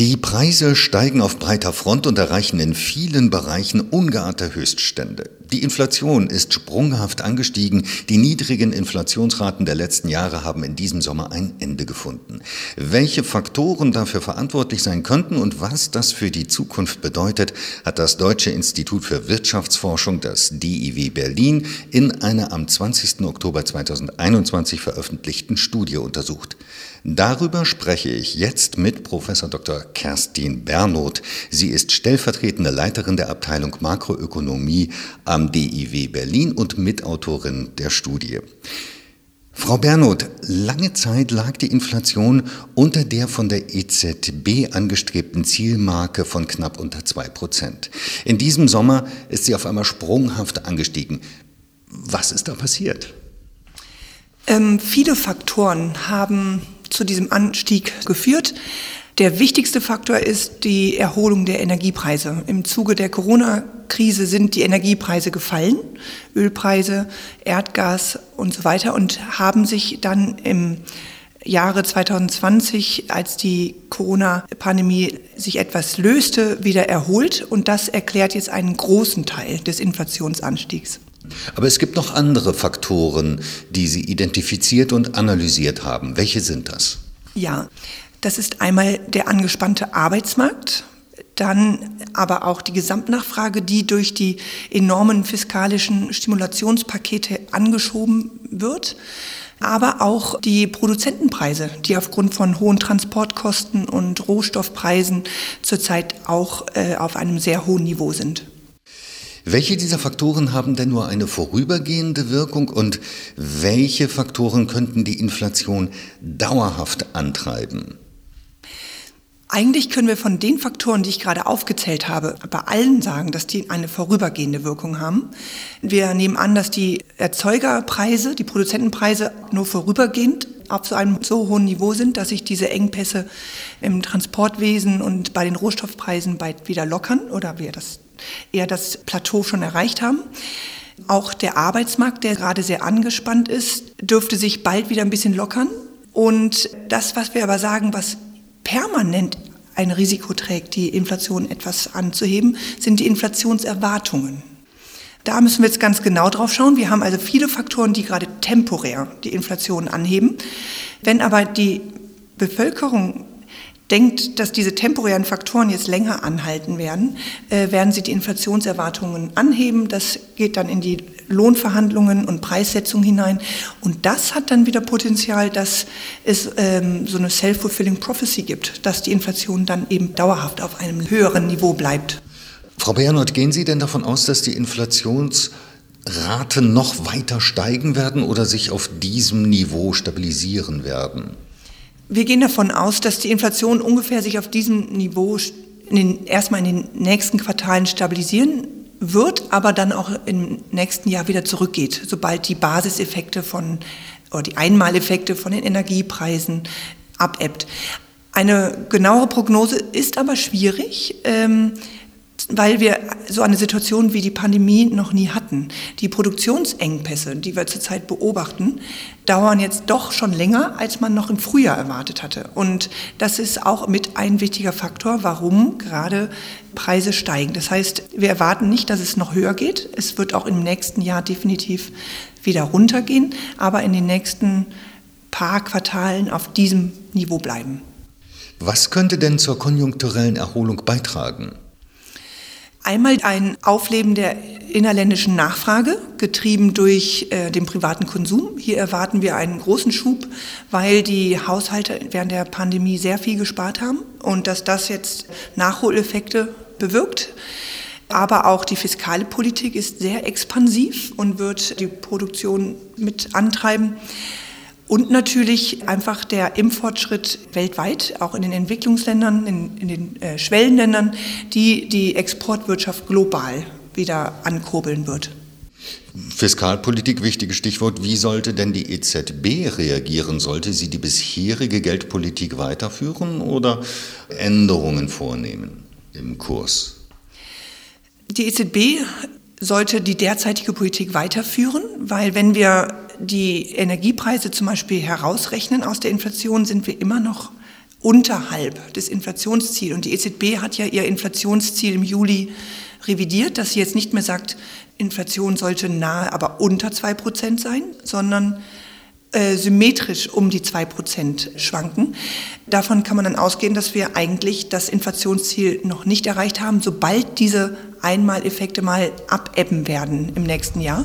Die Preise steigen auf breiter Front und erreichen in vielen Bereichen ungeahnte Höchststände. Die Inflation ist sprunghaft angestiegen. Die niedrigen Inflationsraten der letzten Jahre haben in diesem Sommer ein Ende gefunden. Welche Faktoren dafür verantwortlich sein könnten und was das für die Zukunft bedeutet, hat das Deutsche Institut für Wirtschaftsforschung, das DIW Berlin, in einer am 20. Oktober 2021 veröffentlichten Studie untersucht. Darüber spreche ich jetzt mit Professor Dr. Kerstin Bernoth. Sie ist stellvertretende Leiterin der Abteilung Makroökonomie am DIW Berlin und Mitautorin der Studie. Frau Bernoth, lange Zeit lag die Inflation unter der von der EZB angestrebten Zielmarke von knapp unter zwei Prozent. In diesem Sommer ist sie auf einmal sprunghaft angestiegen. Was ist da passiert? Ähm, viele Faktoren haben zu diesem Anstieg geführt. Der wichtigste Faktor ist die Erholung der Energiepreise. Im Zuge der Corona-Krise sind die Energiepreise gefallen, Ölpreise, Erdgas und so weiter, und haben sich dann im Jahre 2020, als die Corona-Pandemie sich etwas löste, wieder erholt. Und das erklärt jetzt einen großen Teil des Inflationsanstiegs. Aber es gibt noch andere Faktoren, die Sie identifiziert und analysiert haben. Welche sind das? Ja, das ist einmal der angespannte Arbeitsmarkt, dann aber auch die Gesamtnachfrage, die durch die enormen fiskalischen Stimulationspakete angeschoben wird, aber auch die Produzentenpreise, die aufgrund von hohen Transportkosten und Rohstoffpreisen zurzeit auch äh, auf einem sehr hohen Niveau sind. Welche dieser Faktoren haben denn nur eine vorübergehende Wirkung und welche Faktoren könnten die Inflation dauerhaft antreiben? Eigentlich können wir von den Faktoren, die ich gerade aufgezählt habe, bei allen sagen, dass die eine vorübergehende Wirkung haben. Wir nehmen an, dass die Erzeugerpreise, die Produzentenpreise nur vorübergehend auf so einem so hohen Niveau sind, dass sich diese Engpässe im Transportwesen und bei den Rohstoffpreisen bald wieder lockern oder wir das eher das Plateau schon erreicht haben. Auch der Arbeitsmarkt, der gerade sehr angespannt ist, dürfte sich bald wieder ein bisschen lockern. Und das, was wir aber sagen, was permanent ein Risiko trägt, die Inflation etwas anzuheben, sind die Inflationserwartungen. Da müssen wir jetzt ganz genau drauf schauen. Wir haben also viele Faktoren, die gerade temporär die Inflation anheben. Wenn aber die Bevölkerung denkt, dass diese temporären Faktoren jetzt länger anhalten werden, äh, werden sie die Inflationserwartungen anheben. Das geht dann in die Lohnverhandlungen und Preissetzung hinein. Und das hat dann wieder Potenzial, dass es ähm, so eine self-fulfilling prophecy gibt, dass die Inflation dann eben dauerhaft auf einem höheren Niveau bleibt. Frau Bernhardt, gehen Sie denn davon aus, dass die Inflationsraten noch weiter steigen werden oder sich auf diesem Niveau stabilisieren werden? Wir gehen davon aus, dass die Inflation ungefähr sich auf diesem Niveau in den, erstmal in den nächsten Quartalen stabilisieren wird, aber dann auch im nächsten Jahr wieder zurückgeht, sobald die Basiseffekte von oder die Einmaleffekte von den Energiepreisen abebbt. Eine genauere Prognose ist aber schwierig. Ähm, weil wir so eine Situation wie die Pandemie noch nie hatten. Die Produktionsengpässe, die wir zurzeit beobachten, dauern jetzt doch schon länger, als man noch im Frühjahr erwartet hatte. Und das ist auch mit ein wichtiger Faktor, warum gerade Preise steigen. Das heißt, wir erwarten nicht, dass es noch höher geht. Es wird auch im nächsten Jahr definitiv wieder runtergehen, aber in den nächsten paar Quartalen auf diesem Niveau bleiben. Was könnte denn zur konjunkturellen Erholung beitragen? Einmal ein Aufleben der innerländischen Nachfrage, getrieben durch äh, den privaten Konsum. Hier erwarten wir einen großen Schub, weil die Haushalte während der Pandemie sehr viel gespart haben und dass das jetzt Nachholeffekte bewirkt. Aber auch die fiskale Politik ist sehr expansiv und wird die Produktion mit antreiben. Und natürlich einfach der Impffortschritt weltweit, auch in den Entwicklungsländern, in, in den äh, Schwellenländern, die die Exportwirtschaft global wieder ankurbeln wird. Fiskalpolitik, wichtiges Stichwort. Wie sollte denn die EZB reagieren? Sollte sie die bisherige Geldpolitik weiterführen oder Änderungen vornehmen im Kurs? Die EZB sollte die derzeitige Politik weiterführen, weil wenn wir die Energiepreise zum Beispiel herausrechnen aus der Inflation, sind wir immer noch unterhalb des Inflationsziels. Und die EZB hat ja ihr Inflationsziel im Juli revidiert, dass sie jetzt nicht mehr sagt, Inflation sollte nahe, aber unter zwei Prozent sein, sondern äh, symmetrisch um die zwei Prozent schwanken. Davon kann man dann ausgehen, dass wir eigentlich das Inflationsziel noch nicht erreicht haben, sobald diese Einmaleffekte mal abebben werden im nächsten Jahr.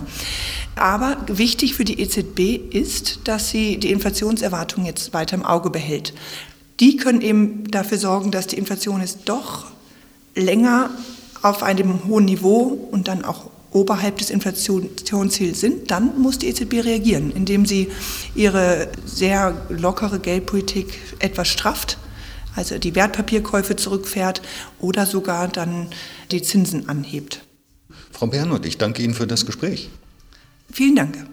Aber wichtig für die EZB ist, dass sie die Inflationserwartung jetzt weiter im Auge behält. Die können eben dafür sorgen, dass die Inflation jetzt doch länger auf einem hohen Niveau und dann auch oberhalb des Inflationsziels sind, dann muss die EZB reagieren, indem sie ihre sehr lockere Geldpolitik etwas strafft, also die Wertpapierkäufe zurückfährt oder sogar dann die Zinsen anhebt. Frau Bernhardt, ich danke Ihnen für das Gespräch. Vielen Dank.